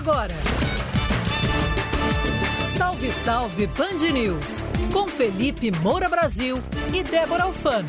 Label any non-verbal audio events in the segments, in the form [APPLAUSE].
agora. Salve, salve Band News. Com Felipe Moura Brasil e Débora Alfano.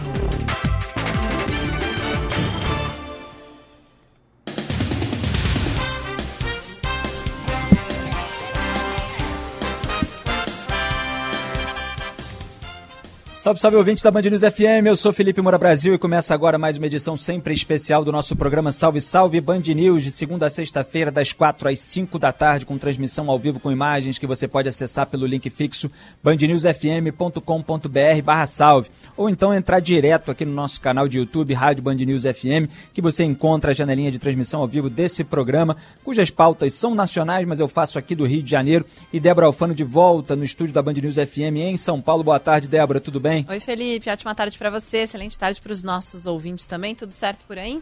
Salve, salve ouvintes da Band News FM, eu sou Felipe Moura Brasil e começa agora mais uma edição sempre especial do nosso programa Salve Salve Band News, de segunda a sexta-feira, das quatro às cinco da tarde, com transmissão ao vivo com imagens que você pode acessar pelo link fixo bandnewsfm.com.br barra salve, ou então entrar direto aqui no nosso canal de YouTube, Rádio Band News FM, que você encontra a janelinha de transmissão ao vivo desse programa, cujas pautas são nacionais, mas eu faço aqui do Rio de Janeiro, e Débora Alfano de volta no estúdio da Band News FM em São Paulo. Boa tarde, Débora, tudo bem? Bem? Oi, Felipe. Ótima tarde para você. Excelente tarde para os nossos ouvintes também. Tudo certo por aí?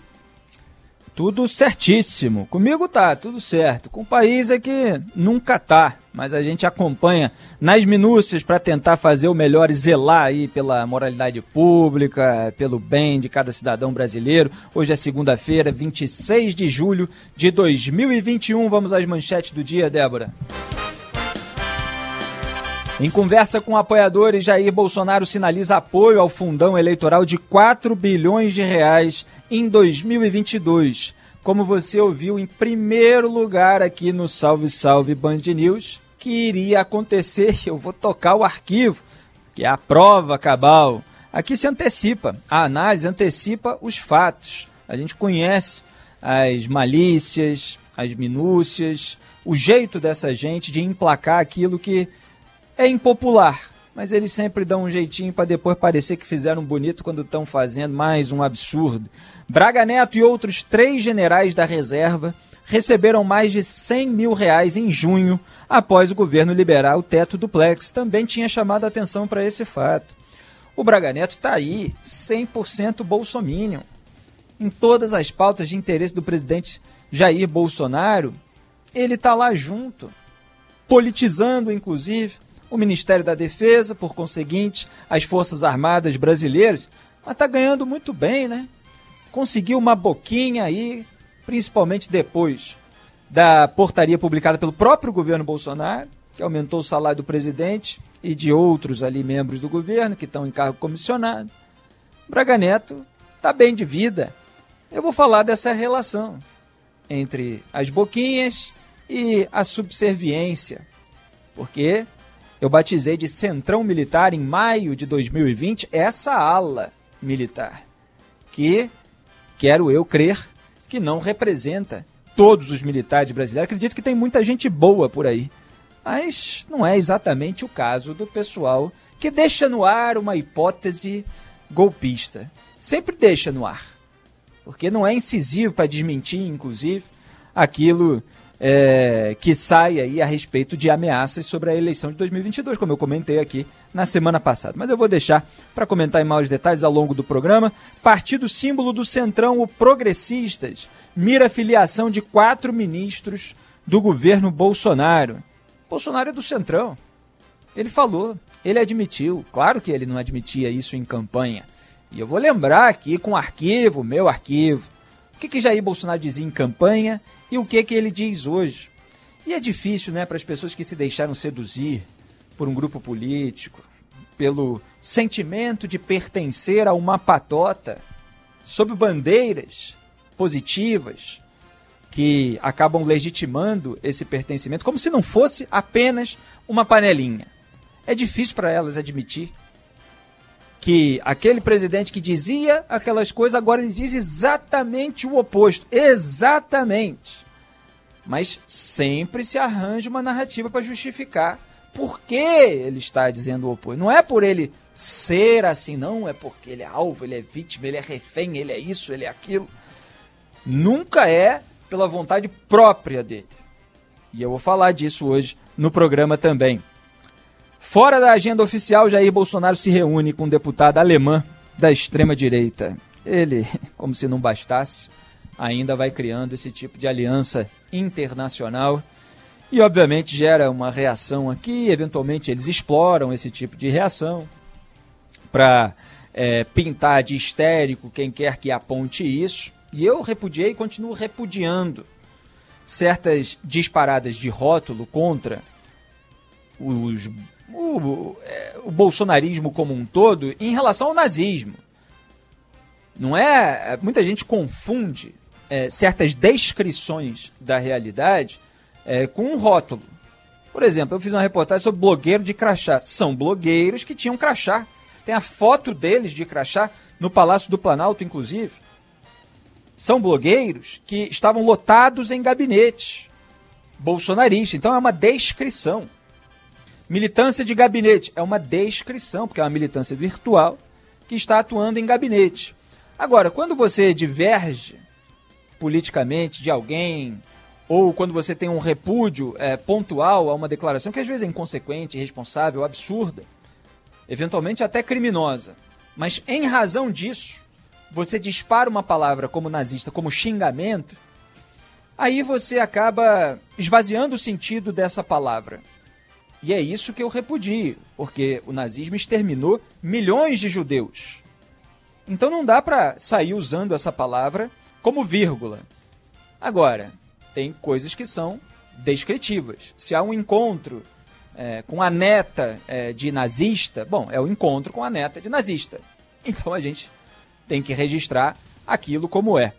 Tudo certíssimo. Comigo tá, tudo certo. Com o país é que nunca tá, mas a gente acompanha nas minúcias para tentar fazer o melhor e zelar aí pela moralidade pública, pelo bem de cada cidadão brasileiro. Hoje é segunda-feira, 26 de julho de 2021. Vamos às manchetes do dia, Débora. Em conversa com apoiadores, Jair Bolsonaro sinaliza apoio ao fundão eleitoral de 4 bilhões de reais em 2022. Como você ouviu em primeiro lugar aqui no Salve Salve Band News, que iria acontecer, [LAUGHS] eu vou tocar o arquivo, que é a prova cabal. Aqui se antecipa, a análise antecipa os fatos. A gente conhece as malícias, as minúcias, o jeito dessa gente de emplacar aquilo que é impopular, mas eles sempre dão um jeitinho para depois parecer que fizeram bonito quando estão fazendo mais um absurdo. Braga Neto e outros três generais da reserva receberam mais de 100 mil reais em junho após o governo liberar o teto do Plex. Também tinha chamado a atenção para esse fato. O Braga Neto está aí, 100% bolsominion. Em todas as pautas de interesse do presidente Jair Bolsonaro, ele está lá junto, politizando, inclusive o Ministério da Defesa, por conseguinte, as Forças Armadas brasileiras, mas está ganhando muito bem, né? Conseguiu uma boquinha aí, principalmente depois da portaria publicada pelo próprio governo Bolsonaro, que aumentou o salário do presidente e de outros ali membros do governo que estão em cargo comissionado. Braga Neto está bem de vida. Eu vou falar dessa relação entre as boquinhas e a subserviência, porque eu batizei de Centrão Militar em maio de 2020 essa ala militar, que quero eu crer que não representa todos os militares brasileiros. Acredito que tem muita gente boa por aí, mas não é exatamente o caso do pessoal que deixa no ar uma hipótese golpista. Sempre deixa no ar, porque não é incisivo para desmentir, inclusive, aquilo é, que sai aí a respeito de ameaças sobre a eleição de 2022, como eu comentei aqui na semana passada. Mas eu vou deixar para comentar em maiores detalhes ao longo do programa. Partido símbolo do Centrão, o Progressistas, mira a filiação de quatro ministros do governo Bolsonaro. Bolsonaro é do Centrão. Ele falou, ele admitiu. Claro que ele não admitia isso em campanha. E eu vou lembrar aqui com o arquivo, meu arquivo, o que, que Jair Bolsonaro dizia em campanha e o que, que ele diz hoje. E é difícil né, para as pessoas que se deixaram seduzir por um grupo político, pelo sentimento de pertencer a uma patota, sob bandeiras positivas que acabam legitimando esse pertencimento, como se não fosse apenas uma panelinha. É difícil para elas admitir que aquele presidente que dizia aquelas coisas, agora ele diz exatamente o oposto. Exatamente. Mas sempre se arranja uma narrativa para justificar por que ele está dizendo o oposto. Não é por ele ser assim, não, é porque ele é alvo, ele é vítima, ele é refém, ele é isso, ele é aquilo. Nunca é pela vontade própria dele. E eu vou falar disso hoje no programa também. Fora da agenda oficial, Jair Bolsonaro se reúne com um deputado alemã da extrema-direita. Ele, [LAUGHS] como se não bastasse, ainda vai criando esse tipo de aliança internacional e, obviamente, gera uma reação aqui. Eventualmente, eles exploram esse tipo de reação para é, pintar de histérico quem quer que aponte isso. E eu repudiei e continuo repudiando. certas disparadas de rótulo contra os, o, é, o bolsonarismo como um todo em relação ao nazismo. Não é? Muita gente confunde é, certas descrições da realidade é, com um rótulo. Por exemplo, eu fiz uma reportagem sobre blogueiro de crachá. São blogueiros que tinham crachá. Tem a foto deles de crachá no Palácio do Planalto, inclusive. São blogueiros que estavam lotados em gabinete bolsonarista. Então é uma descrição. Militância de gabinete é uma descrição, porque é uma militância virtual que está atuando em gabinete. Agora, quando você diverge politicamente de alguém, ou quando você tem um repúdio é, pontual a uma declaração que às vezes é inconsequente, irresponsável, absurda, eventualmente até criminosa, mas em razão disso, você dispara uma palavra como nazista, como xingamento, aí você acaba esvaziando o sentido dessa palavra. E é isso que eu repudio, porque o nazismo exterminou milhões de judeus. Então não dá para sair usando essa palavra como vírgula. Agora, tem coisas que são descritivas. Se há um encontro é, com a neta é, de nazista, bom, é o encontro com a neta de nazista. Então a gente tem que registrar aquilo como é.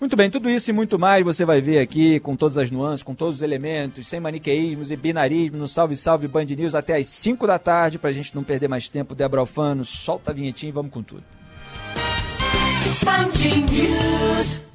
Muito bem, tudo isso e muito mais você vai ver aqui com todas as nuances, com todos os elementos, sem maniqueísmos e binarismo no Salve Salve Band News até às 5 da tarde, para a gente não perder mais tempo. Débora Alfano, solta a vinhetinha e vamos com tudo. O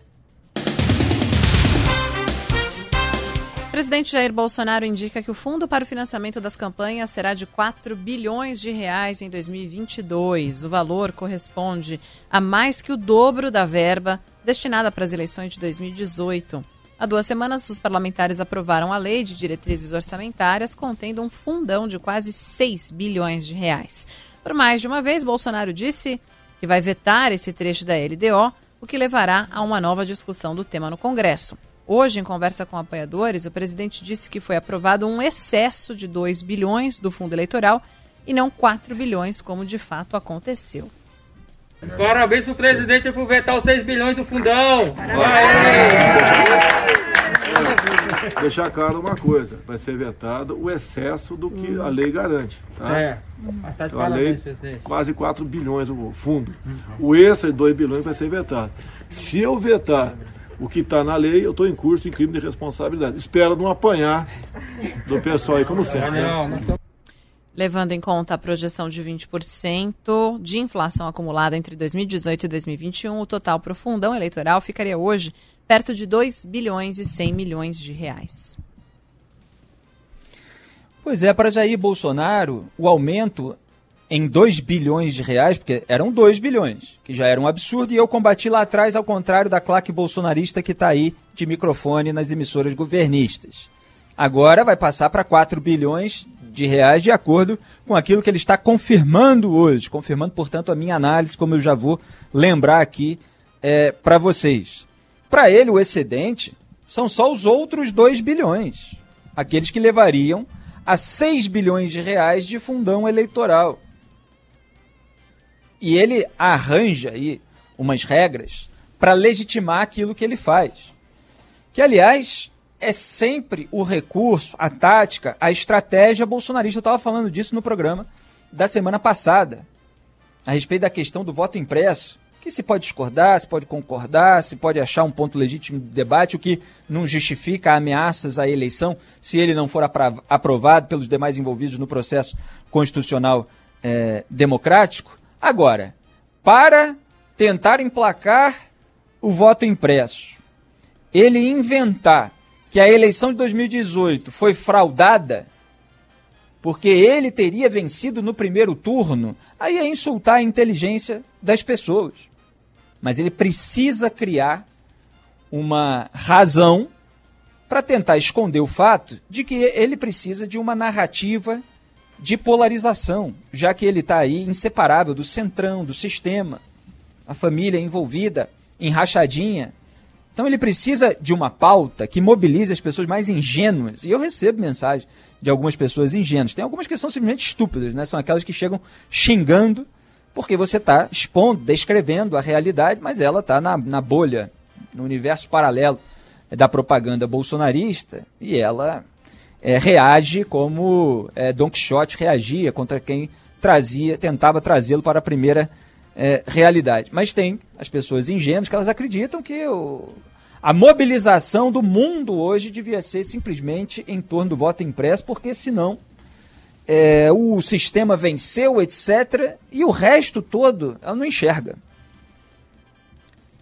presidente Jair Bolsonaro indica que o fundo para o financiamento das campanhas será de 4 bilhões de reais em 2022. O valor corresponde a mais que o dobro da verba destinada para as eleições de 2018. Há duas semanas, os parlamentares aprovaram a lei de diretrizes orçamentárias contendo um fundão de quase 6 bilhões de reais. Por mais de uma vez, Bolsonaro disse que vai vetar esse trecho da LDO, o que levará a uma nova discussão do tema no Congresso. Hoje, em conversa com apoiadores, o presidente disse que foi aprovado um excesso de 2 bilhões do fundo eleitoral e não 4 bilhões, como de fato aconteceu. Parabéns pro presidente por vetar os 6 bilhões do fundão. Deixar claro uma coisa, vai ser vetado o excesso do que a lei garante. Tá? É. Tá então, a lei, quase 4 bilhões o fundo. O extra de 2 bilhões vai ser vetado. Se eu vetar o que está na lei, eu estou em curso em crime de responsabilidade. Espero não apanhar do pessoal aí, como sempre. Tô... Levando em conta a projeção de 20% de inflação acumulada entre 2018 e 2021, o total para o fundão eleitoral ficaria hoje perto de 2 bilhões e 100 milhões de reais. Pois é, para Jair Bolsonaro, o aumento em 2 bilhões de reais, porque eram 2 bilhões, que já era um absurdo, e eu combati lá atrás, ao contrário da claque bolsonarista que está aí de microfone nas emissoras governistas. Agora vai passar para 4 bilhões de reais, de acordo com aquilo que ele está confirmando hoje, confirmando, portanto, a minha análise, como eu já vou lembrar aqui é, para vocês. Para ele, o excedente são só os outros 2 bilhões, aqueles que levariam a 6 bilhões de reais de fundão eleitoral. E ele arranja aí umas regras para legitimar aquilo que ele faz. Que, aliás, é sempre o recurso, a tática, a estratégia bolsonarista. Eu estava falando disso no programa da semana passada, a respeito da questão do voto impresso, que se pode discordar, se pode concordar, se pode achar um ponto legítimo de debate, o que não justifica ameaças à eleição, se ele não for aprovado pelos demais envolvidos no processo constitucional é, democrático. Agora, para tentar emplacar o voto impresso, ele inventar que a eleição de 2018 foi fraudada porque ele teria vencido no primeiro turno, aí é insultar a inteligência das pessoas. Mas ele precisa criar uma razão para tentar esconder o fato de que ele precisa de uma narrativa de polarização, já que ele está aí inseparável do centrão, do sistema, a família envolvida em rachadinha então ele precisa de uma pauta que mobilize as pessoas mais ingênuas. E eu recebo mensagem de algumas pessoas ingênuas. Tem algumas que são simplesmente estúpidas, né? São aquelas que chegam xingando porque você está expondo, descrevendo a realidade, mas ela está na, na bolha, no universo paralelo da propaganda bolsonarista e ela é, reage como é, Don Quixote reagia contra quem trazia, tentava trazê-lo para a primeira é, realidade. Mas tem as pessoas ingênuas que elas acreditam que o, a mobilização do mundo hoje devia ser simplesmente em torno do voto impresso, porque senão é, o sistema venceu, etc., e o resto todo ela não enxerga.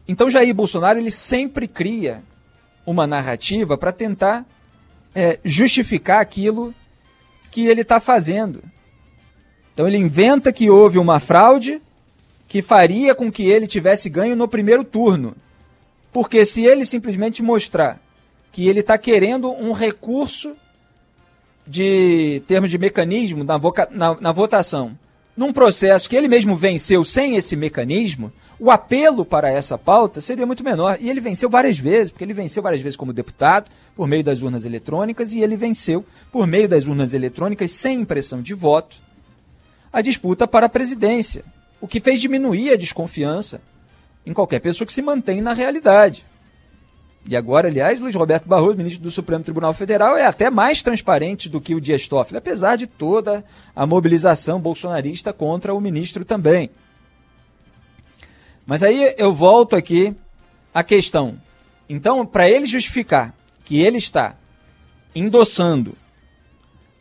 Então Jair Bolsonaro ele sempre cria uma narrativa para tentar é, justificar aquilo que ele está fazendo. Então ele inventa que houve uma fraude que faria com que ele tivesse ganho no primeiro turno. Porque se ele simplesmente mostrar que ele está querendo um recurso de termos de mecanismo na, na, na votação, num processo que ele mesmo venceu sem esse mecanismo, o apelo para essa pauta seria muito menor. E ele venceu várias vezes, porque ele venceu várias vezes como deputado, por meio das urnas eletrônicas, e ele venceu por meio das urnas eletrônicas, sem impressão de voto, a disputa para a presidência, o que fez diminuir a desconfiança em qualquer pessoa que se mantém na realidade. E agora, aliás, Luiz Roberto Barroso, ministro do Supremo Tribunal Federal, é até mais transparente do que o Dias Toffoli, apesar de toda a mobilização bolsonarista contra o ministro também. Mas aí eu volto aqui à questão. Então, para ele justificar que ele está endossando,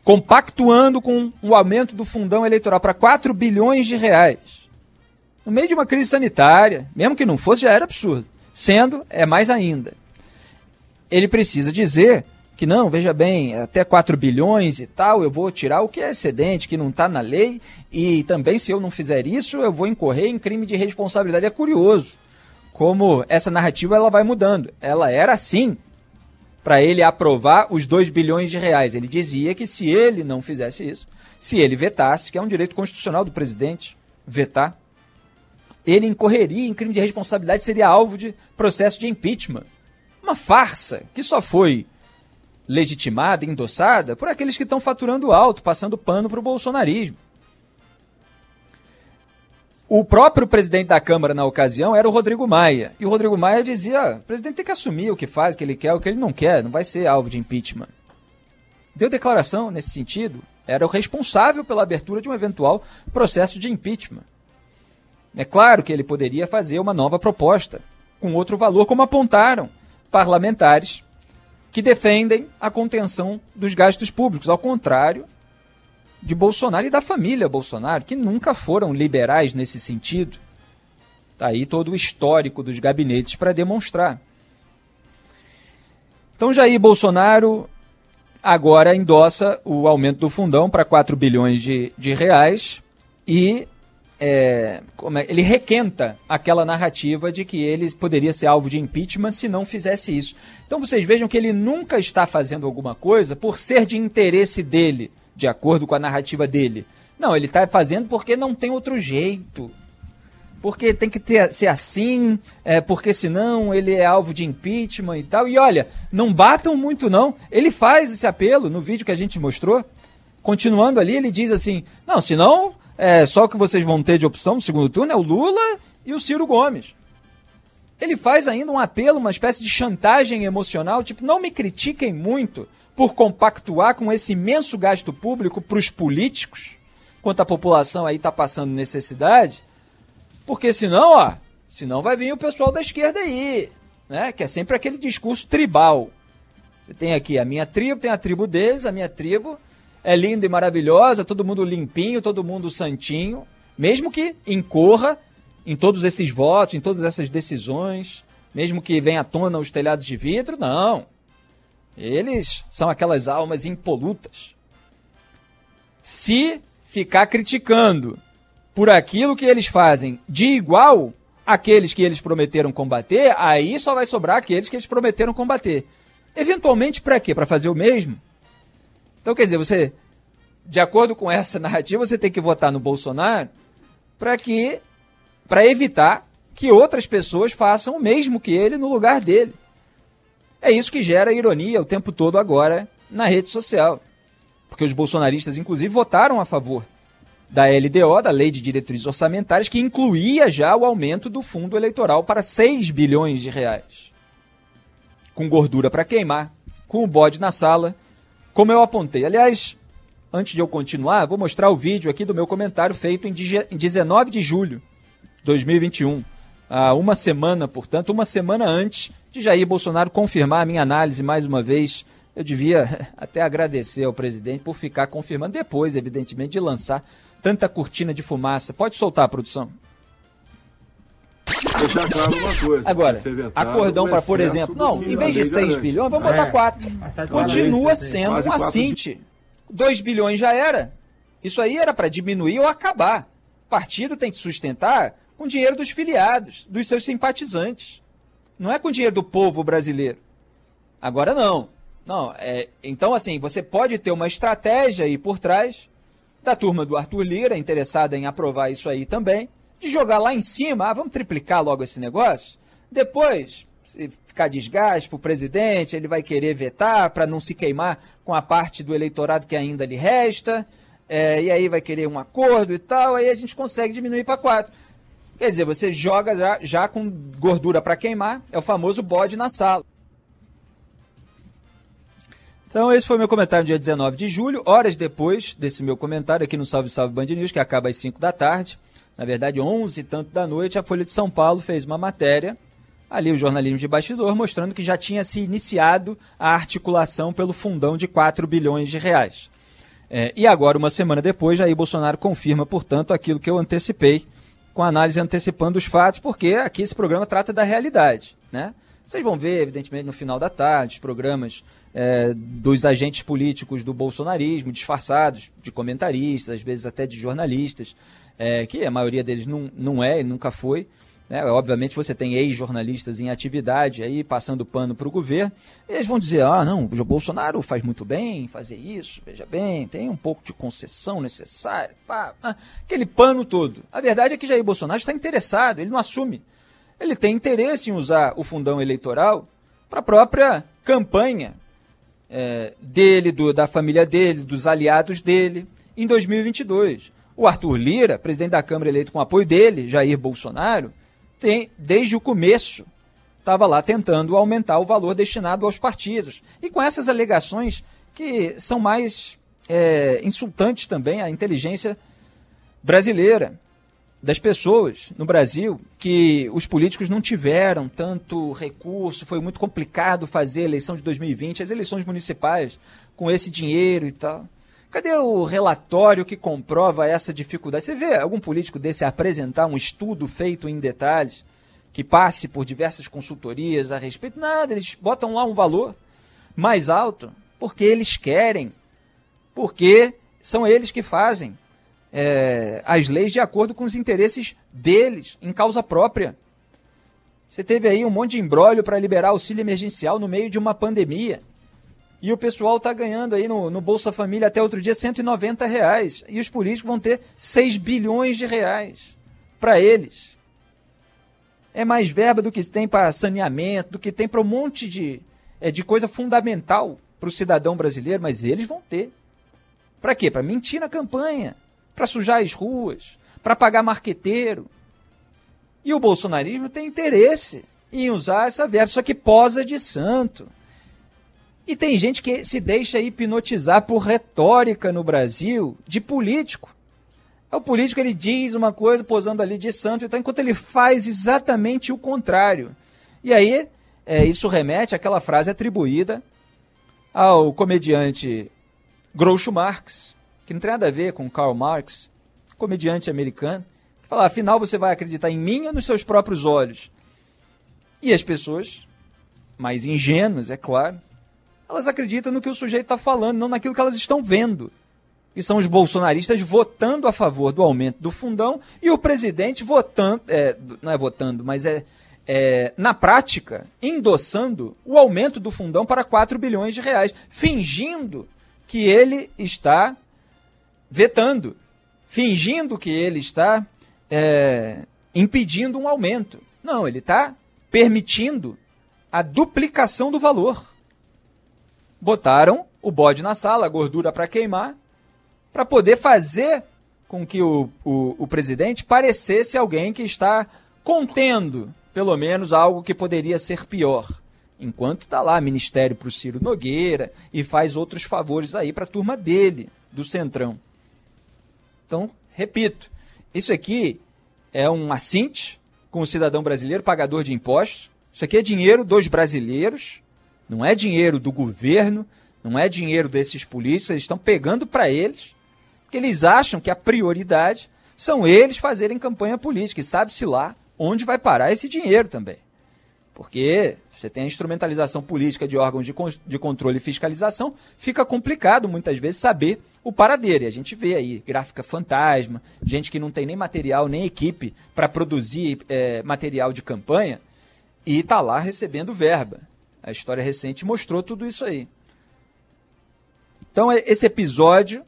compactuando com o aumento do fundão eleitoral para 4 bilhões de reais, no meio de uma crise sanitária, mesmo que não fosse, já era absurdo. Sendo, é mais ainda ele precisa dizer que não, veja bem, até 4 bilhões e tal, eu vou tirar o que é excedente, que não está na lei, e também se eu não fizer isso, eu vou incorrer em crime de responsabilidade. É curioso como essa narrativa ela vai mudando. Ela era assim para ele aprovar os 2 bilhões de reais. Ele dizia que se ele não fizesse isso, se ele vetasse, que é um direito constitucional do presidente vetar, ele incorreria em crime de responsabilidade, seria alvo de processo de impeachment. Uma farsa que só foi legitimada, endossada por aqueles que estão faturando alto, passando pano para o bolsonarismo. O próprio presidente da Câmara na ocasião era o Rodrigo Maia. E o Rodrigo Maia dizia: ah, o presidente tem que assumir o que faz, o que ele quer, o que ele não quer, não vai ser alvo de impeachment. Deu declaração nesse sentido, era o responsável pela abertura de um eventual processo de impeachment. É claro que ele poderia fazer uma nova proposta, com outro valor, como apontaram parlamentares que defendem a contenção dos gastos públicos, ao contrário de Bolsonaro e da família Bolsonaro, que nunca foram liberais nesse sentido. Está aí todo o histórico dos gabinetes para demonstrar. Então, Jair Bolsonaro agora endossa o aumento do fundão para 4 bilhões de, de reais e é, é, ele requenta aquela narrativa de que ele poderia ser alvo de impeachment se não fizesse isso. Então vocês vejam que ele nunca está fazendo alguma coisa por ser de interesse dele, de acordo com a narrativa dele. Não, ele está fazendo porque não tem outro jeito. Porque tem que ter, ser assim, é, porque senão ele é alvo de impeachment e tal. E olha, não batam muito não. Ele faz esse apelo no vídeo que a gente mostrou. Continuando ali, ele diz assim: não, senão é, só que vocês vão ter de opção no segundo turno é o Lula e o Ciro Gomes. Ele faz ainda um apelo, uma espécie de chantagem emocional, tipo, não me critiquem muito por compactuar com esse imenso gasto público para os políticos, enquanto a população aí está passando necessidade, porque senão, ó, senão vai vir o pessoal da esquerda aí, né? Que é sempre aquele discurso tribal. Tem aqui a minha tribo, tem a tribo deles, a minha tribo é linda e maravilhosa, todo mundo limpinho, todo mundo santinho, mesmo que incorra em todos esses votos, em todas essas decisões, mesmo que venha à tona os telhados de vidro, não. Eles são aquelas almas impolutas. Se ficar criticando por aquilo que eles fazem de igual àqueles que eles prometeram combater, aí só vai sobrar aqueles que eles prometeram combater. Eventualmente, para quê? Para fazer o mesmo? Então, quer dizer, você, de acordo com essa narrativa, você tem que votar no Bolsonaro para que para evitar que outras pessoas façam o mesmo que ele no lugar dele. É isso que gera ironia o tempo todo agora na rede social. Porque os bolsonaristas, inclusive, votaram a favor da LDO, da Lei de Diretrizes Orçamentárias, que incluía já o aumento do fundo eleitoral para 6 bilhões de reais. com gordura para queimar, com o bode na sala, como eu apontei. Aliás, antes de eu continuar, vou mostrar o vídeo aqui do meu comentário feito em 19 de julho de 2021. Há uma semana, portanto, uma semana antes de Jair Bolsonaro confirmar a minha análise mais uma vez. Eu devia [LAUGHS] até agradecer ao presidente por ficar confirmando, depois, evidentemente, de lançar tanta cortina de fumaça. Pode soltar, produção. Deixar claro uma coisa. Agora, acordão para, por exemplo, não, em vez de 6 bilhões, vamos botar 4. É. Continua sendo um assinte. 2 bilhões já era. Isso aí era para diminuir ou acabar. O partido tem que sustentar com dinheiro dos filiados, dos seus simpatizantes. Não é com dinheiro do povo brasileiro. Agora não. Não, é, então assim, você pode ter uma estratégia aí por trás da turma do Arthur Lira, interessada em aprovar isso aí também, de jogar lá em cima, ah, vamos triplicar logo esse negócio. Depois, se ficar desgaste para o presidente, ele vai querer vetar para não se queimar com a parte do eleitorado que ainda lhe resta, é, e aí vai querer um acordo e tal, aí a gente consegue diminuir para quatro. Quer dizer, você joga já, já com gordura para queimar, é o famoso bode na sala. Então, esse foi meu comentário dia 19 de julho, horas depois desse meu comentário aqui no Salve Salve Band News, que acaba às 5 da tarde. Na verdade, 11 e tanto da noite, a Folha de São Paulo fez uma matéria, ali o jornalismo de bastidor, mostrando que já tinha se iniciado a articulação pelo fundão de 4 bilhões de reais. É, e agora, uma semana depois, Jair Bolsonaro confirma, portanto, aquilo que eu antecipei, com análise antecipando os fatos, porque aqui esse programa trata da realidade, né? Vocês vão ver, evidentemente, no final da tarde, os programas é, dos agentes políticos do bolsonarismo, disfarçados de comentaristas, às vezes até de jornalistas, é, que a maioria deles não, não é e nunca foi. Né? Obviamente você tem ex-jornalistas em atividade aí passando pano para o governo, eles vão dizer, ah, não, o Bolsonaro faz muito bem fazer isso, veja bem, tem um pouco de concessão necessária, pá, pá, aquele pano todo. A verdade é que Jair Bolsonaro está interessado, ele não assume. Ele tem interesse em usar o fundão eleitoral para a própria campanha é, dele, do, da família dele, dos aliados dele, em 2022. O Arthur Lira, presidente da Câmara eleito com apoio dele, Jair Bolsonaro, tem, desde o começo, estava lá tentando aumentar o valor destinado aos partidos. E com essas alegações que são mais é, insultantes também à inteligência brasileira das pessoas no Brasil que os políticos não tiveram tanto recurso, foi muito complicado fazer a eleição de 2020, as eleições municipais com esse dinheiro e tal. Cadê o relatório que comprova essa dificuldade? Você vê algum político desse apresentar um estudo feito em detalhes, que passe por diversas consultorias a respeito? Nada, eles botam lá um valor mais alto porque eles querem, porque são eles que fazem é, as leis de acordo com os interesses deles, em causa própria. Você teve aí um monte de embrólio para liberar auxílio emergencial no meio de uma pandemia. E o pessoal está ganhando aí no, no, Bolsa Família até outro dia 190 reais. E os políticos vão ter 6 bilhões de reais para eles. É mais verba do que tem para saneamento, do que tem para um monte de, é, de coisa fundamental para o cidadão brasileiro, mas eles vão ter. Para quê? Para mentir na campanha para sujar as ruas, para pagar marqueteiro. E o bolsonarismo tem interesse em usar essa verba, só que posa de santo. E tem gente que se deixa hipnotizar por retórica no Brasil de político. É o político ele diz uma coisa posando ali de santo, então, enquanto ele faz exatamente o contrário. E aí, é, isso remete àquela frase atribuída ao comediante Groucho Marx, que não tem nada a ver com Karl Marx, comediante americano, que fala, afinal você vai acreditar em mim ou nos seus próprios olhos? E as pessoas, mais ingênuas, é claro, elas acreditam no que o sujeito está falando, não naquilo que elas estão vendo. E são os bolsonaristas votando a favor do aumento do fundão e o presidente votando, é, não é votando, mas é, é, na prática, endossando o aumento do fundão para 4 bilhões de reais, fingindo que ele está vetando, fingindo que ele está é, impedindo um aumento. Não, ele está permitindo a duplicação do valor. Botaram o bode na sala, gordura para queimar, para poder fazer com que o, o, o presidente parecesse alguém que está contendo, pelo menos, algo que poderia ser pior enquanto está lá ministério para o Ciro Nogueira e faz outros favores aí para a turma dele, do Centrão. Então, repito, isso aqui é um assinte com o cidadão brasileiro, pagador de impostos. Isso aqui é dinheiro dos brasileiros, não é dinheiro do governo, não é dinheiro desses políticos, eles estão pegando para eles, porque eles acham que a prioridade são eles fazerem campanha política, e sabe-se lá onde vai parar esse dinheiro também. Porque você tem a instrumentalização política de órgãos de, de controle e fiscalização, fica complicado muitas vezes saber o paradeiro. E a gente vê aí gráfica fantasma, gente que não tem nem material, nem equipe para produzir é, material de campanha e está lá recebendo verba. A história recente mostrou tudo isso aí. Então esse episódio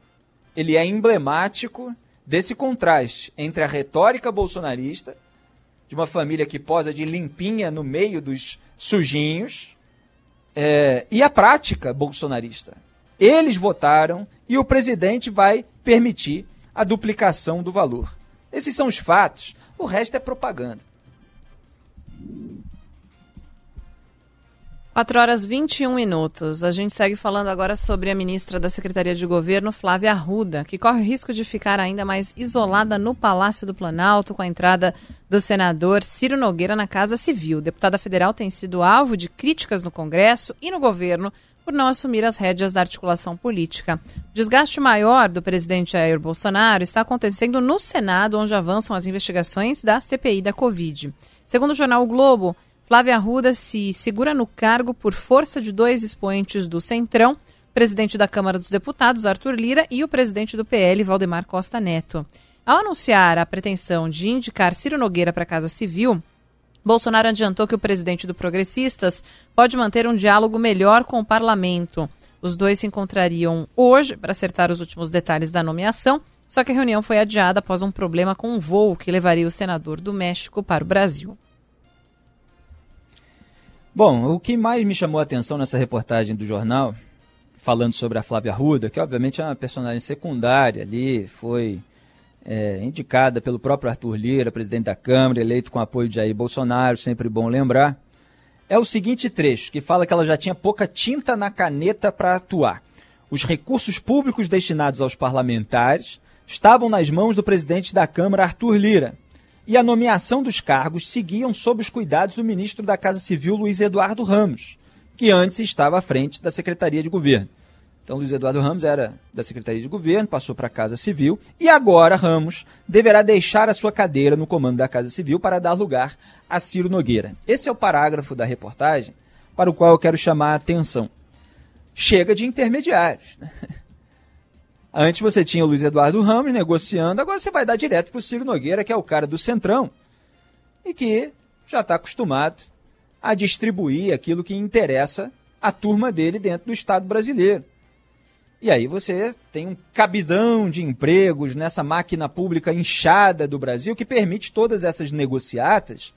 ele é emblemático desse contraste entre a retórica bolsonarista de uma família que posa de limpinha no meio dos sujinhos, é, e a prática bolsonarista. Eles votaram e o presidente vai permitir a duplicação do valor. Esses são os fatos, o resto é propaganda. 4 horas 21 minutos. A gente segue falando agora sobre a ministra da Secretaria de Governo, Flávia Arruda, que corre o risco de ficar ainda mais isolada no Palácio do Planalto com a entrada do senador Ciro Nogueira na Casa Civil. Deputada federal tem sido alvo de críticas no Congresso e no governo por não assumir as rédeas da articulação política. O desgaste maior do presidente Jair Bolsonaro está acontecendo no Senado, onde avançam as investigações da CPI da Covid. Segundo o jornal o Globo, Flávia Arruda se segura no cargo por força de dois expoentes do Centrão, presidente da Câmara dos Deputados, Arthur Lira, e o presidente do PL, Valdemar Costa Neto. Ao anunciar a pretensão de indicar Ciro Nogueira para a Casa Civil, Bolsonaro adiantou que o presidente do Progressistas pode manter um diálogo melhor com o parlamento. Os dois se encontrariam hoje para acertar os últimos detalhes da nomeação, só que a reunião foi adiada após um problema com um voo que levaria o senador do México para o Brasil. Bom, o que mais me chamou a atenção nessa reportagem do jornal, falando sobre a Flávia Ruda, que obviamente é uma personagem secundária ali, foi é, indicada pelo próprio Arthur Lira, presidente da Câmara, eleito com apoio de Jair Bolsonaro, sempre bom lembrar, é o seguinte trecho, que fala que ela já tinha pouca tinta na caneta para atuar. Os recursos públicos destinados aos parlamentares estavam nas mãos do presidente da Câmara, Arthur Lira e a nomeação dos cargos seguiam sob os cuidados do ministro da Casa Civil, Luiz Eduardo Ramos, que antes estava à frente da Secretaria de Governo. Então, Luiz Eduardo Ramos era da Secretaria de Governo, passou para a Casa Civil e agora Ramos deverá deixar a sua cadeira no comando da Casa Civil para dar lugar a Ciro Nogueira. Esse é o parágrafo da reportagem para o qual eu quero chamar a atenção. Chega de intermediários. Né? [LAUGHS] Antes você tinha o Luiz Eduardo Ramos negociando, agora você vai dar direto para o Ciro Nogueira, que é o cara do Centrão, e que já está acostumado a distribuir aquilo que interessa a turma dele dentro do Estado brasileiro. E aí você tem um cabidão de empregos nessa máquina pública inchada do Brasil que permite todas essas negociatas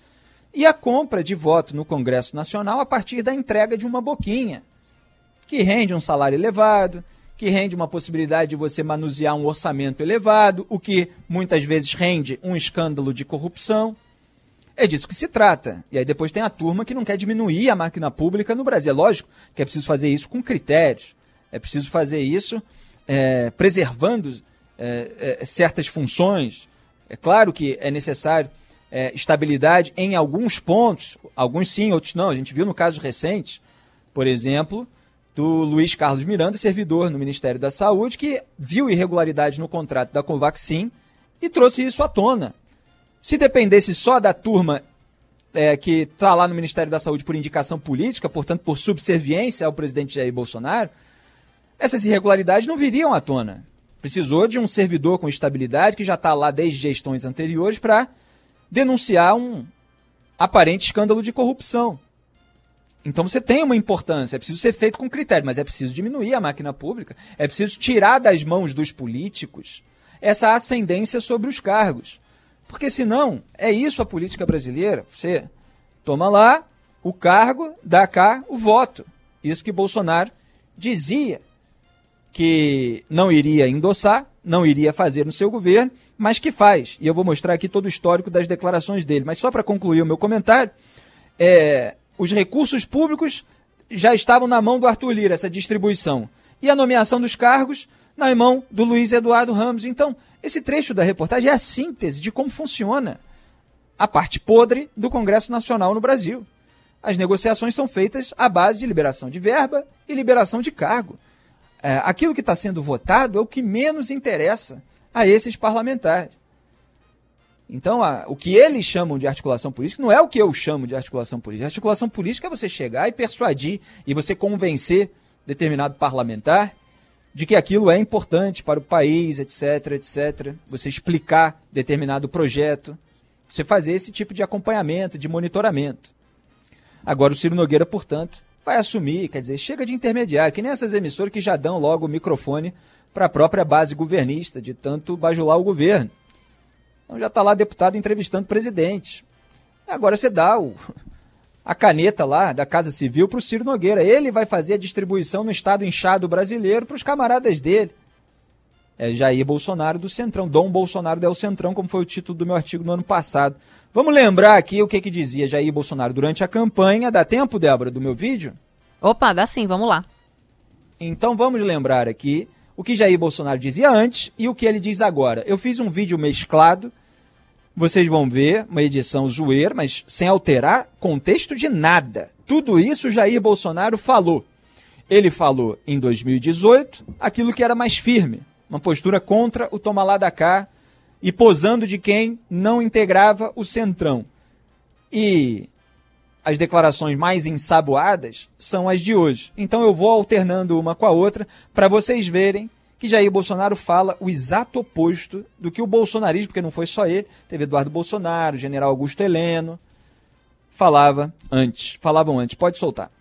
e a compra de voto no Congresso Nacional a partir da entrega de uma boquinha, que rende um salário elevado, que rende uma possibilidade de você manusear um orçamento elevado, o que muitas vezes rende um escândalo de corrupção. É disso que se trata. E aí depois tem a turma que não quer diminuir a máquina pública no Brasil. É lógico que é preciso fazer isso com critérios. É preciso fazer isso é, preservando é, é, certas funções. É claro que é necessário é, estabilidade em alguns pontos, alguns sim, outros não. A gente viu no caso recente, por exemplo, do Luiz Carlos Miranda, servidor no Ministério da Saúde, que viu irregularidade no contrato da Covaxin e trouxe isso à tona. Se dependesse só da turma é, que está lá no Ministério da Saúde por indicação política, portanto por subserviência ao presidente Jair Bolsonaro, essas irregularidades não viriam à tona. Precisou de um servidor com estabilidade que já está lá desde gestões anteriores para denunciar um aparente escândalo de corrupção. Então você tem uma importância, é preciso ser feito com critério, mas é preciso diminuir a máquina pública, é preciso tirar das mãos dos políticos essa ascendência sobre os cargos. Porque senão, é isso a política brasileira. Você toma lá o cargo, dá cá o voto. Isso que Bolsonaro dizia que não iria endossar, não iria fazer no seu governo, mas que faz. E eu vou mostrar aqui todo o histórico das declarações dele. Mas só para concluir o meu comentário, é, os recursos públicos já estavam na mão do Arthur Lira, essa distribuição. E a nomeação dos cargos na mão do Luiz Eduardo Ramos. Então, esse trecho da reportagem é a síntese de como funciona a parte podre do Congresso Nacional no Brasil. As negociações são feitas à base de liberação de verba e liberação de cargo. É, aquilo que está sendo votado é o que menos interessa a esses parlamentares. Então, a, o que eles chamam de articulação política não é o que eu chamo de articulação política. Articulação política é você chegar e persuadir e você convencer determinado parlamentar de que aquilo é importante para o país, etc, etc. Você explicar determinado projeto, você fazer esse tipo de acompanhamento, de monitoramento. Agora o Ciro Nogueira, portanto, vai assumir, quer dizer, chega de intermediário, que nem essas emissoras que já dão logo o microfone para a própria base governista, de tanto bajular o governo. Então já está lá deputado entrevistando presidente. Agora você dá o, a caneta lá da Casa Civil para o Ciro Nogueira. Ele vai fazer a distribuição no estado inchado brasileiro para os camaradas dele. É Jair Bolsonaro do Centrão, Dom Bolsonaro del Centrão, como foi o título do meu artigo no ano passado. Vamos lembrar aqui o que, que dizia Jair Bolsonaro durante a campanha. Dá tempo, Débora, do meu vídeo? Opa, dá sim, vamos lá. Então vamos lembrar aqui o que Jair Bolsonaro dizia antes e o que ele diz agora. Eu fiz um vídeo mesclado vocês vão ver uma edição zoeira, mas sem alterar contexto de nada. Tudo isso Jair Bolsonaro falou. Ele falou em 2018 aquilo que era mais firme, uma postura contra o toma lá da cá e posando de quem não integrava o centrão. E as declarações mais ensaboadas são as de hoje. Então eu vou alternando uma com a outra para vocês verem que Jair Bolsonaro fala o exato oposto do que o bolsonarismo, porque não foi só ele, teve Eduardo Bolsonaro, general Augusto Heleno, falava antes, falavam antes. Pode soltar.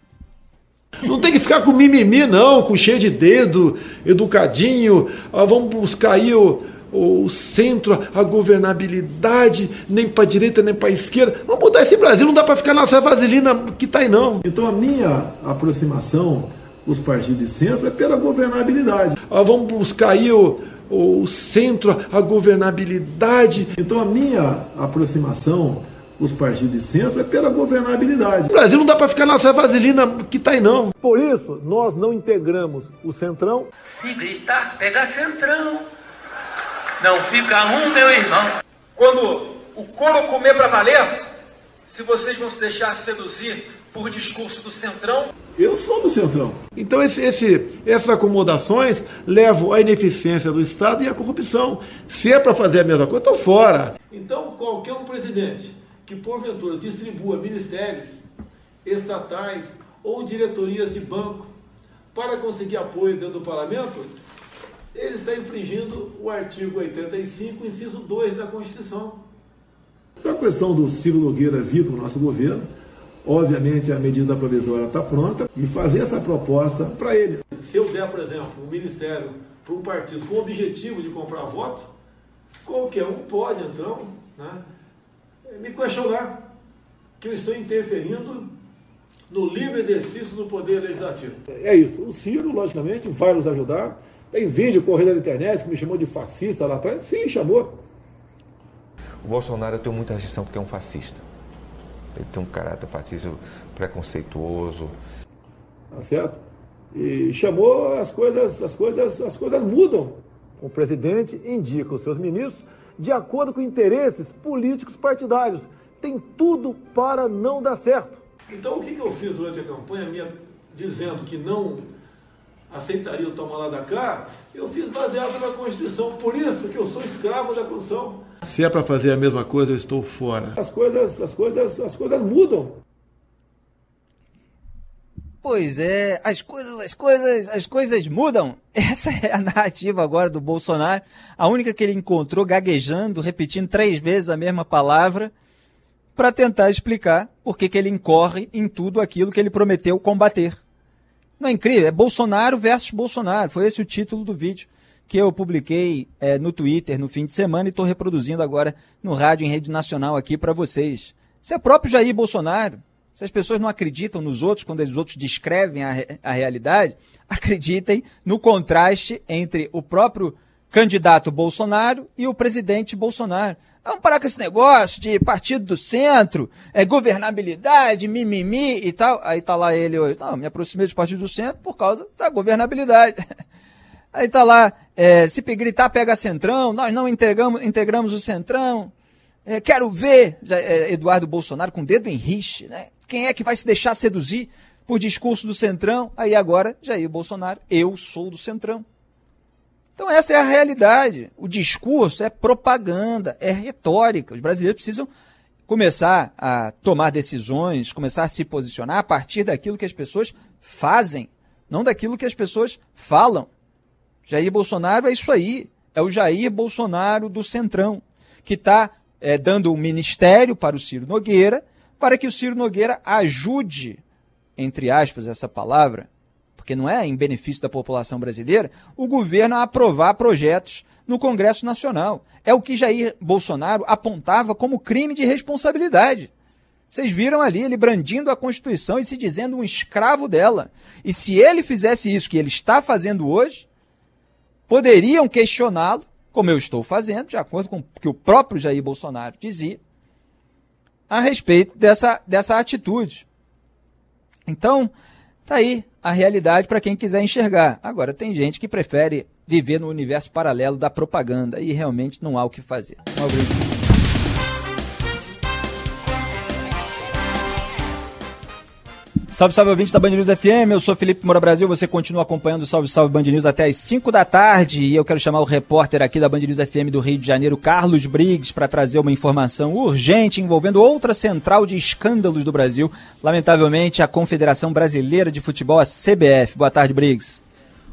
Não tem que ficar com mimimi, não, com cheio de dedo, educadinho. Ah, vamos buscar aí o, o centro, a governabilidade, nem para direita nem para esquerda. Vamos mudar esse Brasil, não dá para ficar nessa vaselina que está aí, não. Então a minha aproximação os partidos de centro é pela governabilidade. Ah, vamos buscar aí o, o centro, a governabilidade. Então a minha aproximação os partidos de centro é pela governabilidade. O Brasil não dá para ficar nessa vaselina que está aí, não. Por isso, nós não integramos o Centrão. Se gritar, pega Centrão. Não fica um, meu irmão. Quando o couro comer para valer, se vocês vão se deixar seduzir por discurso do Centrão? Eu sou do Centrão. Então esse, esse, essas acomodações levam à ineficiência do Estado e à corrupção. Se é para fazer a mesma coisa, estou fora. Então qualquer um presidente que porventura distribua ministérios estatais ou diretorias de banco para conseguir apoio dentro do parlamento, ele está infringindo o artigo 85, inciso 2 da Constituição. A questão do Ciro Nogueira vir para o nosso governo, Obviamente a medida provisória está pronta e fazer essa proposta para ele. Se eu der, por exemplo, um ministério para um partido com o objetivo de comprar voto, qualquer um pode, então, né, me questionar que eu estou interferindo no livre exercício do poder legislativo. É isso. O Ciro, logicamente, vai nos ajudar. Tem vídeo correndo na internet que me chamou de fascista lá atrás. Sim, chamou. O Bolsonaro tem muita restrição porque é um fascista. Ele tem um caráter fascista preconceituoso. Tá certo? E chamou as coisas, as coisas, as coisas mudam. O presidente indica os seus ministros de acordo com interesses políticos partidários. Tem tudo para não dar certo. Então o que eu fiz durante a campanha minha dizendo que não aceitaria o tomar lá da cá, eu fiz baseado na Constituição. Por isso que eu sou escravo da Constituição. Se é para fazer a mesma coisa, eu estou fora. As coisas, as coisas, as coisas mudam. Pois é, as coisas, as coisas, as coisas mudam. [LAUGHS] Essa é a narrativa agora do Bolsonaro. A única que ele encontrou gaguejando, repetindo três vezes a mesma palavra, para tentar explicar por que, que ele incorre em tudo aquilo que ele prometeu combater. Não é incrível? É Bolsonaro versus Bolsonaro. Foi esse o título do vídeo que eu publiquei é, no Twitter no fim de semana e estou reproduzindo agora no rádio em rede nacional aqui para vocês. Isso é próprio Jair Bolsonaro. Se as pessoas não acreditam nos outros quando os outros descrevem a, a realidade, [LAUGHS] acreditem no contraste entre o próprio candidato Bolsonaro e o presidente Bolsonaro. Vamos parar com esse negócio de partido do centro, é, governabilidade, mimimi e tal. Aí tá lá ele hoje. Não, me aproximei dos partidos do centro por causa da governabilidade. [LAUGHS] Aí tá lá, é, se gritar pega centrão, nós não integramos, integramos o centrão. É, quero ver já, é, Eduardo Bolsonaro com o dedo em né? Quem é que vai se deixar seduzir por discurso do centrão? Aí agora, Jair Bolsonaro, eu sou do centrão. Então essa é a realidade. O discurso é propaganda, é retórica. Os brasileiros precisam começar a tomar decisões, começar a se posicionar a partir daquilo que as pessoas fazem, não daquilo que as pessoas falam. Jair Bolsonaro é isso aí. É o Jair Bolsonaro do Centrão, que está é, dando um ministério para o Ciro Nogueira, para que o Ciro Nogueira ajude, entre aspas, essa palavra, porque não é em benefício da população brasileira, o governo a aprovar projetos no Congresso Nacional. É o que Jair Bolsonaro apontava como crime de responsabilidade. Vocês viram ali ele brandindo a Constituição e se dizendo um escravo dela. E se ele fizesse isso que ele está fazendo hoje, poderiam questioná-lo, como eu estou fazendo, de acordo com o que o próprio Jair Bolsonaro dizia, a respeito dessa, dessa atitude. Então, tá aí a realidade para quem quiser enxergar. Agora, tem gente que prefere viver no universo paralelo da propaganda e realmente não há o que fazer. Um abraço. Salve, salve, ouvintes da Band News FM. Eu sou Felipe Moura Brasil. Você continua acompanhando o Salve, salve Band News até as 5 da tarde. E eu quero chamar o repórter aqui da Band News FM do Rio de Janeiro, Carlos Briggs, para trazer uma informação urgente envolvendo outra central de escândalos do Brasil. Lamentavelmente, a Confederação Brasileira de Futebol, a CBF. Boa tarde, Briggs.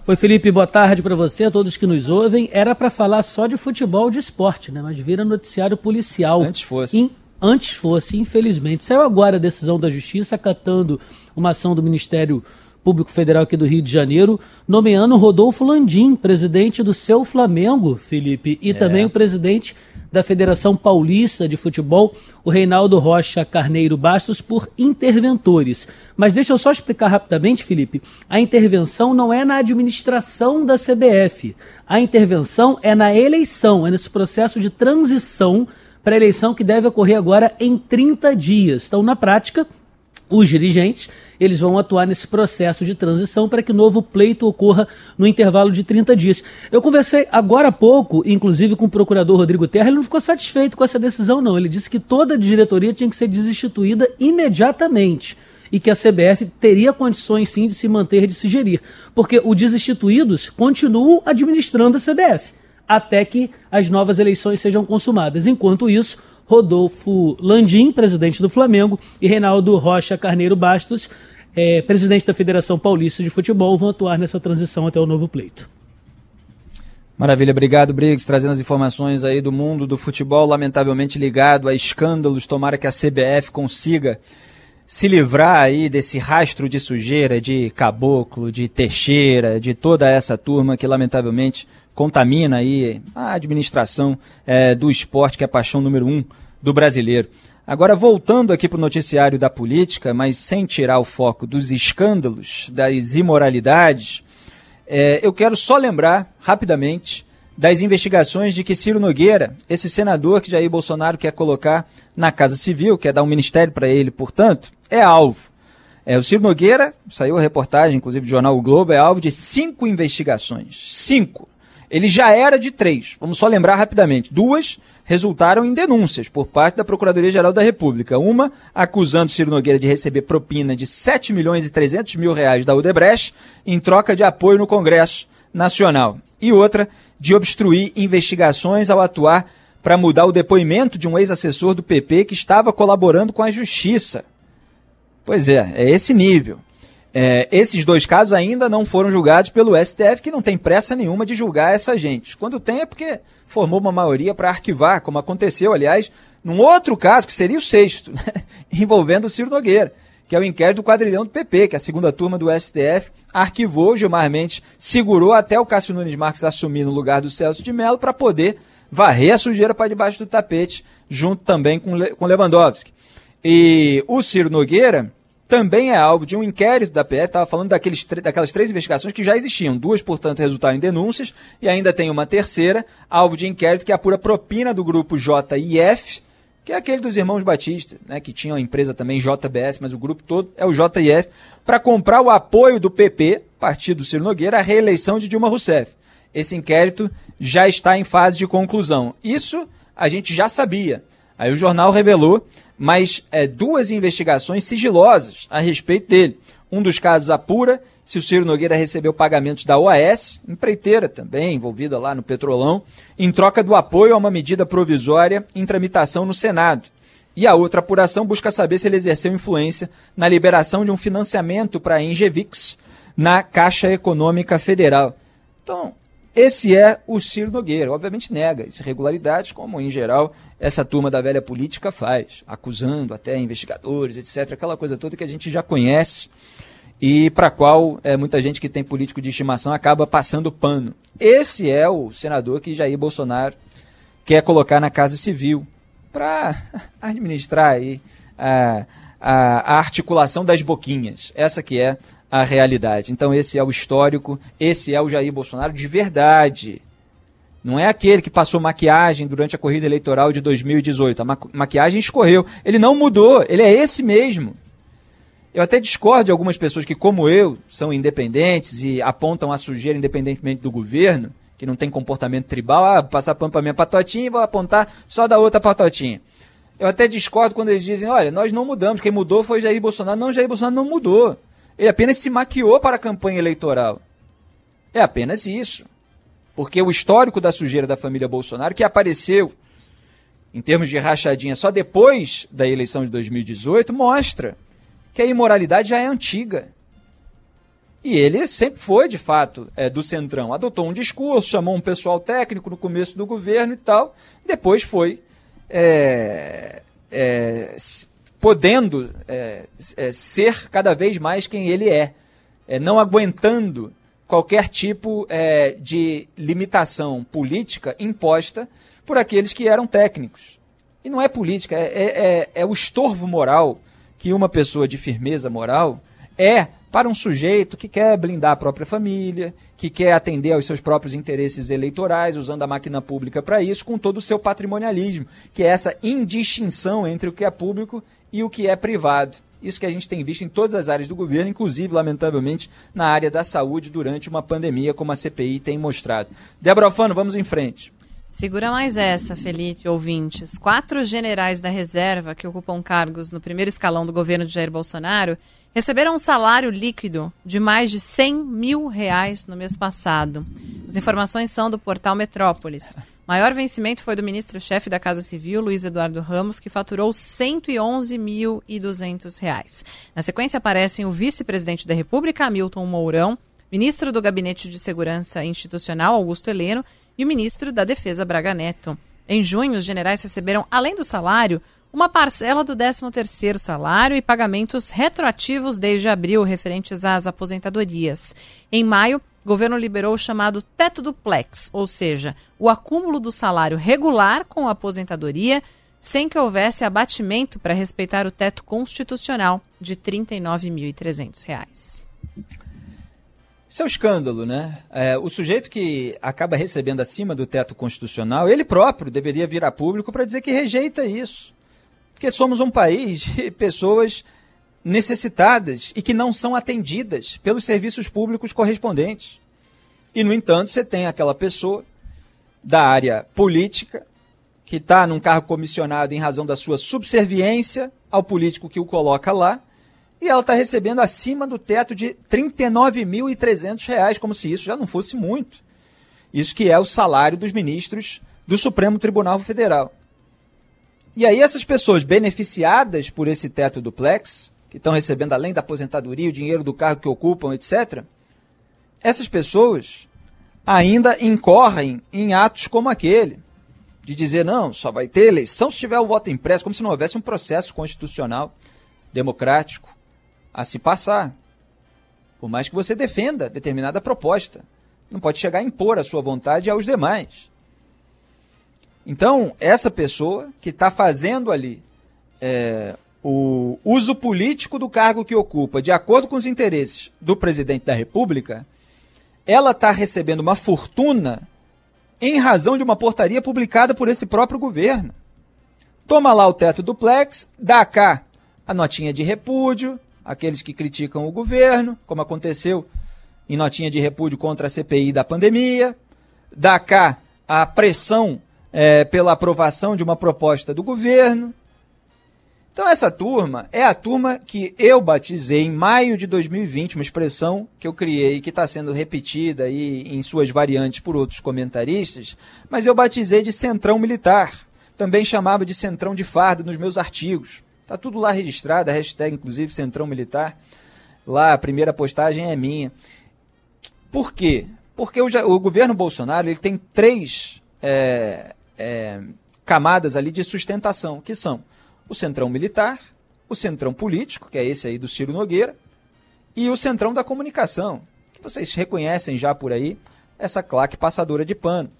Oi, Felipe, boa tarde para você, a todos que nos ouvem. Era para falar só de futebol de esporte, né? Mas vira noticiário policial. Antes fosse. Antes fosse, infelizmente. Saiu agora a decisão da Justiça acatando uma ação do Ministério Público Federal aqui do Rio de Janeiro, nomeando Rodolfo Landim, presidente do seu Flamengo, Felipe, e é. também o presidente da Federação Paulista de Futebol, o Reinaldo Rocha Carneiro Bastos, por interventores. Mas deixa eu só explicar rapidamente, Felipe. A intervenção não é na administração da CBF. A intervenção é na eleição, é nesse processo de transição para a eleição que deve ocorrer agora em 30 dias. Então, na prática, os dirigentes eles vão atuar nesse processo de transição para que o novo pleito ocorra no intervalo de 30 dias. Eu conversei agora há pouco, inclusive com o procurador Rodrigo Terra, ele não ficou satisfeito com essa decisão, não. Ele disse que toda a diretoria tinha que ser desinstituída imediatamente e que a CBF teria condições sim de se manter, de se gerir. Porque os desinstituídos continuam administrando a CBF até que as novas eleições sejam consumadas. Enquanto isso, Rodolfo Landim, presidente do Flamengo, e Reinaldo Rocha Carneiro Bastos, é, presidente da Federação Paulista de Futebol, vão atuar nessa transição até o novo pleito. Maravilha, obrigado, Briggs, trazendo as informações aí do mundo do futebol, lamentavelmente ligado a escândalos. Tomara que a CBF consiga se livrar aí desse rastro de sujeira de Caboclo, de Teixeira, de toda essa turma que lamentavelmente contamina aí a administração é, do esporte, que é a paixão número um do brasileiro. Agora, voltando aqui para o noticiário da política, mas sem tirar o foco dos escândalos, das imoralidades, é, eu quero só lembrar rapidamente das investigações de que Ciro Nogueira, esse senador que Jair Bolsonaro quer colocar na Casa Civil, quer dar um ministério para ele, portanto, é alvo. É, o Ciro Nogueira, saiu a reportagem, inclusive do jornal O Globo, é alvo de cinco investigações. Cinco. Ele já era de três. Vamos só lembrar rapidamente. Duas resultaram em denúncias por parte da Procuradoria-Geral da República. Uma acusando Ciro Nogueira de receber propina de 7 milhões e 300 mil reais da Odebrecht em troca de apoio no Congresso Nacional. E outra de obstruir investigações ao atuar para mudar o depoimento de um ex-assessor do PP que estava colaborando com a Justiça. Pois é, é esse nível. É, esses dois casos ainda não foram julgados pelo STF, que não tem pressa nenhuma de julgar essa gente. Quando tem é porque formou uma maioria para arquivar, como aconteceu, aliás, num outro caso, que seria o sexto, [LAUGHS] né, envolvendo o Ciro Nogueira, que é o inquérito do quadrilhão do PP, que a segunda turma do STF arquivou, Gilmar Mendes segurou até o Cássio Nunes Marques assumir no lugar do Celso de Mello para poder varrer a sujeira para debaixo do tapete, junto também com, Le com Lewandowski. E o Ciro Nogueira também é alvo de um inquérito da PF, estava falando daqueles, daquelas três investigações que já existiam, duas, portanto, resultaram em denúncias, e ainda tem uma terceira, alvo de inquérito que apura propina do grupo JIF, que é aquele dos irmãos Batista, né, que tinha a empresa também JBS, mas o grupo todo é o JIF, para comprar o apoio do PP, partido Ciro Nogueira, à reeleição de Dilma Rousseff. Esse inquérito já está em fase de conclusão. Isso a gente já sabia. Aí o jornal revelou mais é, duas investigações sigilosas a respeito dele. Um dos casos apura se o Ciro Nogueira recebeu pagamentos da OAS, empreiteira também, envolvida lá no Petrolão, em troca do apoio a uma medida provisória em tramitação no Senado. E a outra apuração busca saber se ele exerceu influência na liberação de um financiamento para a Engevix na Caixa Econômica Federal. Então, esse é o Ciro Nogueira. Obviamente nega as irregularidades, como em geral essa turma da velha política faz, acusando até investigadores, etc. Aquela coisa toda que a gente já conhece e para qual é, muita gente que tem político de estimação acaba passando pano. Esse é o senador que Jair Bolsonaro quer colocar na Casa Civil para [LAUGHS] administrar aí a, a, a articulação das boquinhas. Essa que é a realidade. Então esse é o histórico, esse é o Jair Bolsonaro de verdade. Não é aquele que passou maquiagem durante a corrida eleitoral de 2018. A ma maquiagem escorreu. Ele não mudou, ele é esse mesmo. Eu até discordo de algumas pessoas que, como eu, são independentes e apontam a sujeira independentemente do governo, que não tem comportamento tribal. Ah, passar pano para minha patotinha e vou apontar só da outra patotinha. Eu até discordo quando eles dizem, olha, nós não mudamos, quem mudou foi Jair Bolsonaro. Não, Jair Bolsonaro não mudou. Ele apenas se maquiou para a campanha eleitoral. É apenas isso. Porque o histórico da sujeira da família Bolsonaro, que apareceu em termos de rachadinha só depois da eleição de 2018, mostra que a imoralidade já é antiga. E ele sempre foi, de fato, é, do Centrão. Adotou um discurso, chamou um pessoal técnico no começo do governo e tal. Depois foi é, é, podendo é, é, ser cada vez mais quem ele é, é não aguentando qualquer tipo é, de limitação política imposta por aqueles que eram técnicos. E não é política, é, é, é o estorvo moral que uma pessoa de firmeza moral é para um sujeito que quer blindar a própria família, que quer atender aos seus próprios interesses eleitorais, usando a máquina pública para isso, com todo o seu patrimonialismo, que é essa indistinção entre o que é público e o que é privado. Isso que a gente tem visto em todas as áreas do governo, inclusive, lamentavelmente, na área da saúde durante uma pandemia, como a CPI tem mostrado. Débora Alfano, vamos em frente. Segura mais essa, Felipe, ouvintes. Quatro generais da reserva que ocupam cargos no primeiro escalão do governo de Jair Bolsonaro receberam um salário líquido de mais de 100 mil reais no mês passado. As informações são do portal Metrópolis. Maior vencimento foi do ministro-chefe da Casa Civil, Luiz Eduardo Ramos, que faturou R$ 111.200. Na sequência aparecem o vice-presidente da República, Hamilton Mourão, ministro do Gabinete de Segurança Institucional, Augusto Heleno, e o ministro da Defesa, Braga Neto. Em junho, os generais receberam, além do salário, uma parcela do 13º salário e pagamentos retroativos desde abril referentes às aposentadorias. Em maio, o governo liberou o chamado teto duplex, ou seja, o acúmulo do salário regular com a aposentadoria sem que houvesse abatimento para respeitar o teto constitucional de R$ 39.300. Isso é um escândalo, né? É, o sujeito que acaba recebendo acima do teto constitucional, ele próprio deveria vir a público para dizer que rejeita isso. Porque somos um país de pessoas necessitadas e que não são atendidas pelos serviços públicos correspondentes. E, no entanto, você tem aquela pessoa da área política que está num cargo comissionado em razão da sua subserviência ao político que o coloca lá, e ela está recebendo acima do teto de R$ 39.300, como se isso já não fosse muito. Isso que é o salário dos ministros do Supremo Tribunal Federal. E aí essas pessoas beneficiadas por esse teto duplex, que estão recebendo além da aposentadoria, o dinheiro do cargo que ocupam, etc., essas pessoas ainda incorrem em atos como aquele, de dizer, não, só vai ter eleição se tiver o voto impresso, como se não houvesse um processo constitucional, democrático, a se passar. Por mais que você defenda determinada proposta. Não pode chegar a impor a sua vontade aos demais. Então, essa pessoa que está fazendo ali é, o uso político do cargo que ocupa, de acordo com os interesses do presidente da República, ela está recebendo uma fortuna em razão de uma portaria publicada por esse próprio governo. Toma lá o teto duplex, dá cá a notinha de repúdio, aqueles que criticam o governo, como aconteceu em notinha de repúdio contra a CPI da pandemia, dá cá a pressão é, pela aprovação de uma proposta do governo. Então, essa turma é a turma que eu batizei em maio de 2020, uma expressão que eu criei que está sendo repetida aí em suas variantes por outros comentaristas, mas eu batizei de Centrão Militar. Também chamava de Centrão de Fardo nos meus artigos. Está tudo lá registrado, a hashtag, inclusive, Centrão Militar. Lá, a primeira postagem é minha. Por quê? Porque o, o governo Bolsonaro ele tem três é, é, camadas ali de sustentação, que são o centrão militar, o centrão político, que é esse aí do Ciro Nogueira, e o centrão da comunicação, que vocês reconhecem já por aí, essa claque passadora de pano.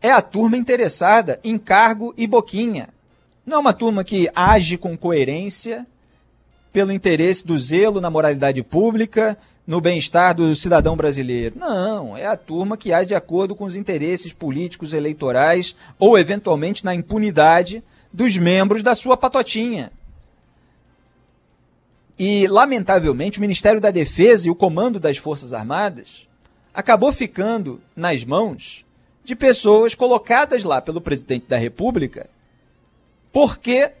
É a turma interessada em cargo e boquinha. Não é uma turma que age com coerência pelo interesse do zelo na moralidade pública, no bem-estar do cidadão brasileiro. Não, é a turma que age de acordo com os interesses políticos eleitorais ou, eventualmente, na impunidade dos membros da sua patotinha. E, lamentavelmente, o Ministério da Defesa e o comando das Forças Armadas acabou ficando nas mãos de pessoas colocadas lá pelo presidente da República porque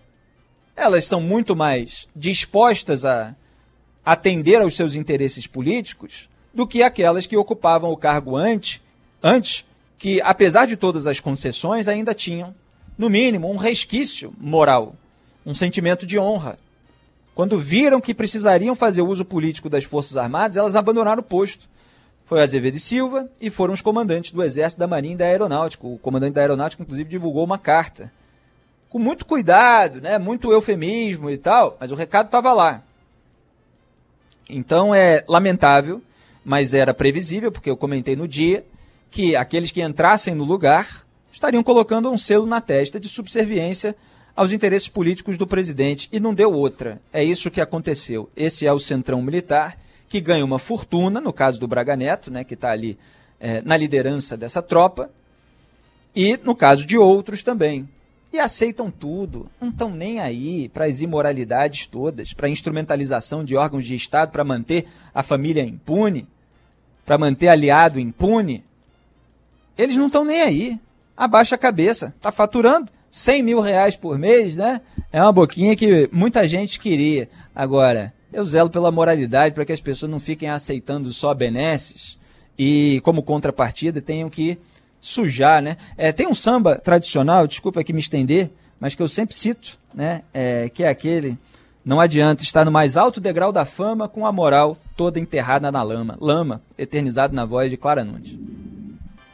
elas são muito mais dispostas a atender aos seus interesses políticos do que aquelas que ocupavam o cargo antes, antes que, apesar de todas as concessões, ainda tinham no mínimo, um resquício moral, um sentimento de honra. Quando viram que precisariam fazer uso político das Forças Armadas, elas abandonaram o posto. Foi Azevedo e Silva e foram os comandantes do Exército, da Marinha e da Aeronáutica. O comandante da Aeronáutica, inclusive, divulgou uma carta. Com muito cuidado, né? muito eufemismo e tal, mas o recado estava lá. Então é lamentável, mas era previsível, porque eu comentei no dia, que aqueles que entrassem no lugar estariam colocando um selo na testa de subserviência aos interesses políticos do presidente e não deu outra. É isso que aconteceu. Esse é o centrão militar que ganha uma fortuna, no caso do Braga Neto, né, que está ali é, na liderança dessa tropa, e no caso de outros também. E aceitam tudo, não estão nem aí para as imoralidades todas, para a instrumentalização de órgãos de Estado para manter a família impune, para manter aliado impune. Eles não estão nem aí abaixa a cabeça. Está faturando 100 mil reais por mês, né? É uma boquinha que muita gente queria. Agora, eu zelo pela moralidade para que as pessoas não fiquem aceitando só benesses e, como contrapartida, tenham que sujar, né? É, tem um samba tradicional, desculpa aqui me estender, mas que eu sempre cito, né? É, que é aquele. Não adianta estar no mais alto degrau da fama com a moral toda enterrada na lama. Lama, eternizado na voz de Clara Nunes.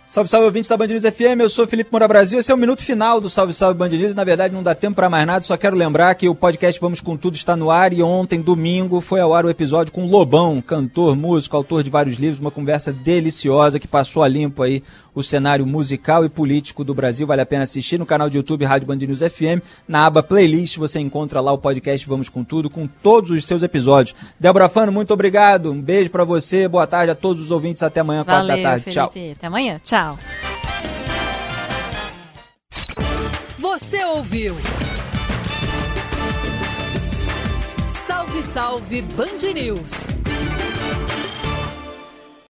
Salve, salve, ouvintes da Band News FM, eu sou Felipe Moura Brasil, esse é o minuto final do Salve, salve Band News, na verdade não dá tempo para mais nada, só quero lembrar que o podcast Vamos Com Tudo está no ar e ontem, domingo, foi ao ar o episódio com Lobão, cantor, músico, autor de vários livros, uma conversa deliciosa que passou a limpo aí o cenário musical e político do Brasil. Vale a pena assistir no canal de YouTube Rádio Band News FM. Na aba Playlist você encontra lá o podcast Vamos com Tudo, com todos os seus episódios. Débora Fano, muito obrigado. Um beijo para você. Boa tarde a todos os ouvintes. Até amanhã, quatro da tarde. Felipe. Tchau. Até amanhã. Tchau. Você ouviu? Salve, salve Band News